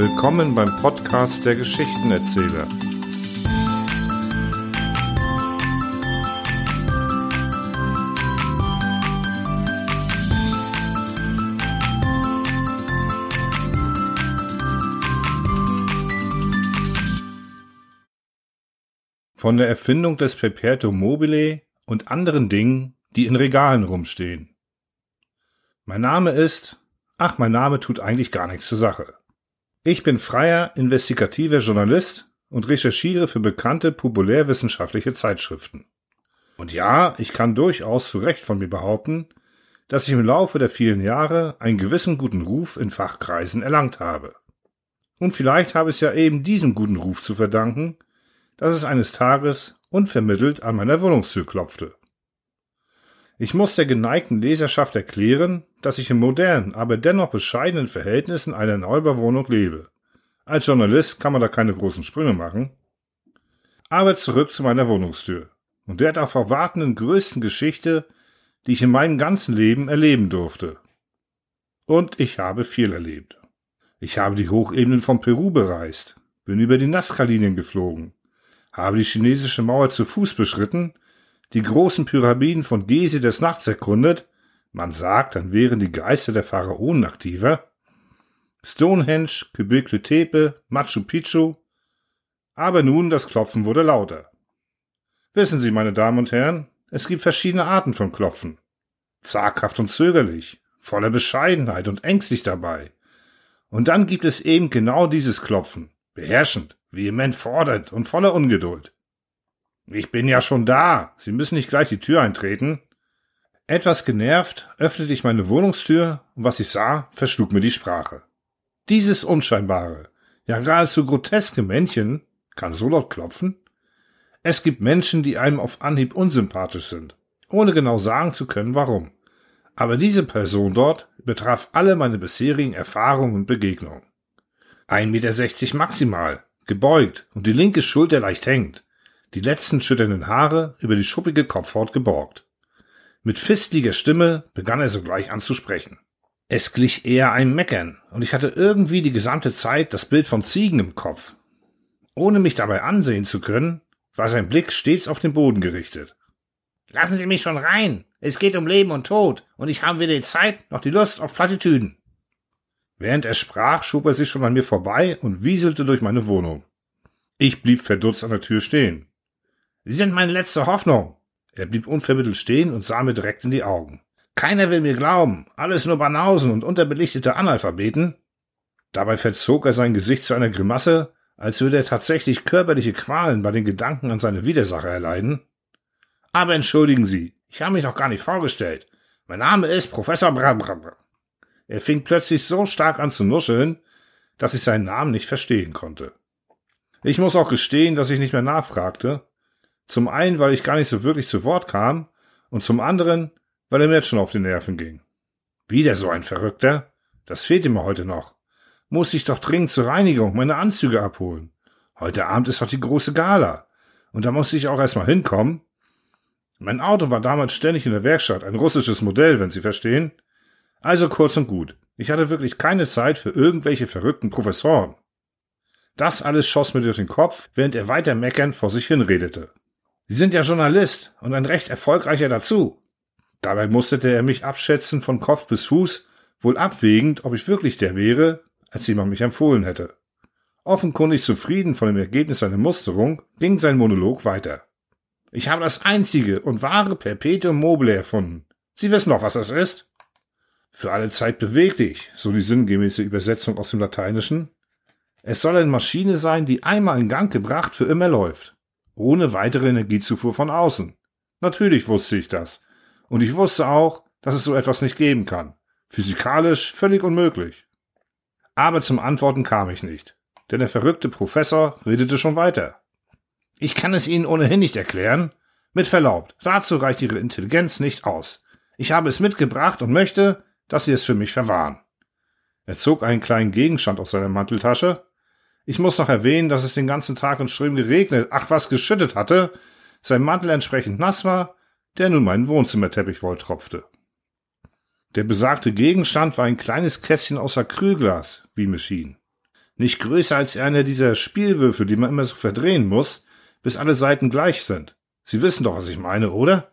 Willkommen beim Podcast der Geschichtenerzähler. Von der Erfindung des Perpetuum mobile und anderen Dingen, die in Regalen rumstehen. Mein Name ist, ach, mein Name tut eigentlich gar nichts zur Sache. Ich bin freier, investigativer Journalist und recherchiere für bekannte populärwissenschaftliche Zeitschriften. Und ja, ich kann durchaus zu Recht von mir behaupten, dass ich im Laufe der vielen Jahre einen gewissen guten Ruf in Fachkreisen erlangt habe. Und vielleicht habe ich ja eben diesem guten Ruf zu verdanken, dass es eines Tages unvermittelt an meiner Wohnungstür klopfte. Ich muss der geneigten Leserschaft erklären, dass ich in modernen, aber dennoch bescheidenen Verhältnissen einer Neubauwohnung lebe. Als Journalist kann man da keine großen Sprünge machen. Aber zurück zu meiner Wohnungstür und der darauf erwartenden größten Geschichte, die ich in meinem ganzen Leben erleben durfte. Und ich habe viel erlebt. Ich habe die Hochebenen von Peru bereist, bin über die Nazca-Linien geflogen, habe die chinesische Mauer zu Fuß beschritten, die großen Pyramiden von Gezi des Nachts erkundet, man sagt, dann wären die Geister der Pharaonen aktiver, Stonehenge, Göbekli Tepe, Machu Picchu, aber nun das Klopfen wurde lauter. Wissen Sie, meine Damen und Herren, es gibt verschiedene Arten von Klopfen. Zaghaft und zögerlich, voller Bescheidenheit und ängstlich dabei. Und dann gibt es eben genau dieses Klopfen, beherrschend, vehement fordernd und voller Ungeduld. Ich bin ja schon da. Sie müssen nicht gleich die Tür eintreten. Etwas genervt öffnete ich meine Wohnungstür und was ich sah, verschlug mir die Sprache. Dieses unscheinbare, ja geradezu groteske Männchen kann so laut klopfen? Es gibt Menschen, die einem auf Anhieb unsympathisch sind, ohne genau sagen zu können, warum. Aber diese Person dort betraf alle meine bisherigen Erfahrungen und Begegnungen. 1,60 Meter maximal, gebeugt und die linke Schulter leicht hängt, die letzten schütternden Haare über die schuppige Kopfhaut geborgt. Mit fistliger Stimme begann er sogleich an zu sprechen. Es glich eher einem Meckern, und ich hatte irgendwie die gesamte Zeit das Bild von Ziegen im Kopf. Ohne mich dabei ansehen zu können, war sein Blick stets auf den Boden gerichtet. Lassen Sie mich schon rein. Es geht um Leben und Tod, und ich habe weder die Zeit noch die Lust auf Plattitüden. Während er sprach, schob er sich schon an mir vorbei und wieselte durch meine Wohnung. Ich blieb verdutzt an der Tür stehen. Sie sind meine letzte Hoffnung. Er blieb unvermittelt stehen und sah mir direkt in die Augen. Keiner will mir glauben, alles nur Banausen und unterbelichtete Analphabeten. Dabei verzog er sein Gesicht zu einer Grimasse, als würde er tatsächlich körperliche Qualen bei den Gedanken an seine Widersacher erleiden. Aber entschuldigen Sie, ich habe mich noch gar nicht vorgestellt. Mein Name ist Professor Brabra. Er fing plötzlich so stark an zu nuscheln, dass ich seinen Namen nicht verstehen konnte. Ich muss auch gestehen, dass ich nicht mehr nachfragte, zum einen, weil ich gar nicht so wirklich zu Wort kam und zum anderen, weil er mir jetzt schon auf die Nerven ging. Wieder so ein Verrückter? Das fehlte mir heute noch. Muss ich doch dringend zur Reinigung meine Anzüge abholen. Heute Abend ist doch die große Gala. Und da musste ich auch erstmal hinkommen. Mein Auto war damals ständig in der Werkstatt, ein russisches Modell, wenn Sie verstehen. Also kurz und gut. Ich hatte wirklich keine Zeit für irgendwelche verrückten Professoren. Das alles schoss mir durch den Kopf, während er weiter meckern vor sich hinredete. Sie sind ja Journalist und ein recht erfolgreicher dazu. Dabei musste er mich abschätzen von Kopf bis Fuß, wohl abwägend, ob ich wirklich der wäre, als jemand mich empfohlen hätte. Offenkundig zufrieden von dem Ergebnis seiner Musterung, ging sein Monolog weiter. Ich habe das einzige und wahre Perpetuum mobile erfunden. Sie wissen doch, was das ist? Für alle Zeit beweglich, so die sinngemäße Übersetzung aus dem Lateinischen. Es soll eine Maschine sein, die einmal in Gang gebracht für immer läuft ohne weitere Energiezufuhr von außen. Natürlich wusste ich das. Und ich wusste auch, dass es so etwas nicht geben kann. Physikalisch völlig unmöglich. Aber zum Antworten kam ich nicht, denn der verrückte Professor redete schon weiter. Ich kann es Ihnen ohnehin nicht erklären. Mit Verlaub, dazu reicht Ihre Intelligenz nicht aus. Ich habe es mitgebracht und möchte, dass Sie es für mich verwahren. Er zog einen kleinen Gegenstand aus seiner Manteltasche ich muss noch erwähnen, dass es den ganzen Tag in Strömen geregnet, ach was geschüttet hatte, sein Mantel entsprechend nass war, der nun meinen Wohnzimmerteppich volltropfte. Der besagte Gegenstand war ein kleines Kästchen aus Acrylglas, wie mir schien. Nicht größer als einer dieser Spielwürfel, die man immer so verdrehen muss, bis alle Seiten gleich sind. Sie wissen doch, was ich meine, oder?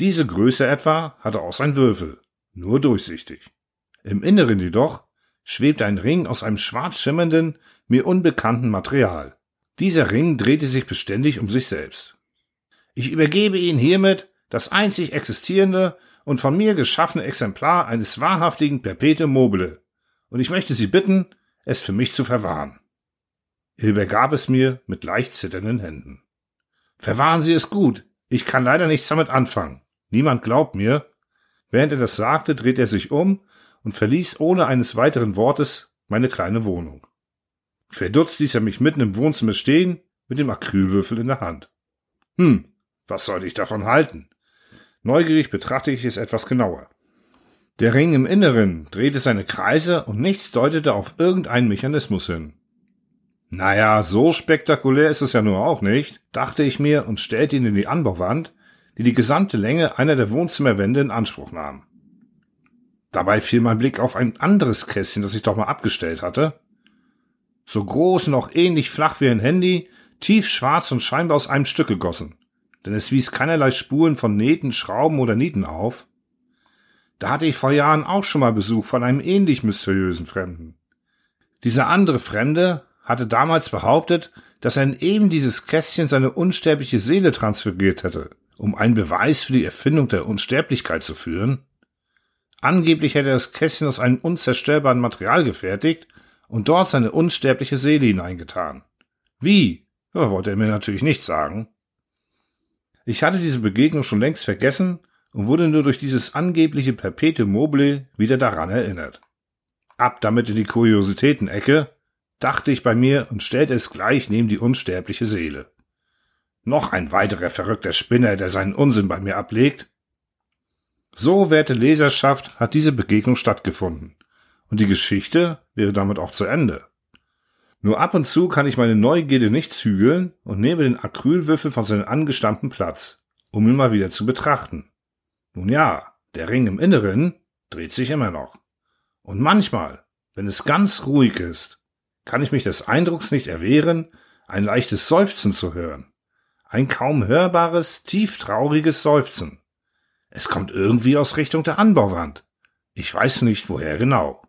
Diese Größe etwa hatte auch sein Würfel, nur durchsichtig. Im Inneren jedoch schwebt ein Ring aus einem schwarz schimmernden, mir unbekannten Material. Dieser Ring drehte sich beständig um sich selbst. Ich übergebe Ihnen hiermit das einzig existierende und von mir geschaffene Exemplar eines wahrhaftigen Perpetuum mobile, und ich möchte Sie bitten, es für mich zu verwahren. Er übergab es mir mit leicht zitternden Händen. Verwahren Sie es gut, ich kann leider nichts damit anfangen. Niemand glaubt mir. Während er das sagte, dreht er sich um und verließ ohne eines weiteren Wortes meine kleine Wohnung. Verdutzt ließ er mich mitten im Wohnzimmer stehen, mit dem Acrylwürfel in der Hand. Hm, was sollte ich davon halten? Neugierig betrachte ich es etwas genauer. Der Ring im Inneren drehte seine Kreise und nichts deutete auf irgendeinen Mechanismus hin. Naja, so spektakulär ist es ja nur auch nicht, dachte ich mir und stellte ihn in die Anbauwand, die die gesamte Länge einer der Wohnzimmerwände in Anspruch nahm. Dabei fiel mein Blick auf ein anderes Kästchen, das ich doch mal abgestellt hatte. So groß und auch ähnlich flach wie ein Handy, tief schwarz und scheinbar aus einem Stück gegossen denn es wies keinerlei Spuren von Nähten, Schrauben oder Nieten auf. Da hatte ich vor Jahren auch schon mal Besuch von einem ähnlich mysteriösen Fremden. Dieser andere Fremde hatte damals behauptet, dass er in eben dieses Kästchen seine unsterbliche Seele transferiert hätte, um einen Beweis für die Erfindung der Unsterblichkeit zu führen. Angeblich hätte er das Kästchen aus einem unzerstörbaren Material gefertigt und dort seine unsterbliche Seele hineingetan. Wie? Ja, wollte er mir natürlich nicht sagen. Ich hatte diese Begegnung schon längst vergessen und wurde nur durch dieses angebliche Perpetuum mobile wieder daran erinnert. Ab damit in die Kuriositätenecke, dachte ich bei mir und stellte es gleich neben die unsterbliche Seele. Noch ein weiterer verrückter Spinner, der seinen Unsinn bei mir ablegt. So, werte Leserschaft, hat diese Begegnung stattgefunden. Und die Geschichte wäre damit auch zu Ende. Nur ab und zu kann ich meine Neugierde nicht zügeln und nehme den Acrylwürfel von seinem angestammten Platz, um ihn mal wieder zu betrachten. Nun ja, der Ring im Inneren dreht sich immer noch. Und manchmal, wenn es ganz ruhig ist, kann ich mich des Eindrucks nicht erwehren, ein leichtes Seufzen zu hören. Ein kaum hörbares, tieftrauriges Seufzen. Es kommt irgendwie aus Richtung der Anbauwand. Ich weiß nicht, woher genau.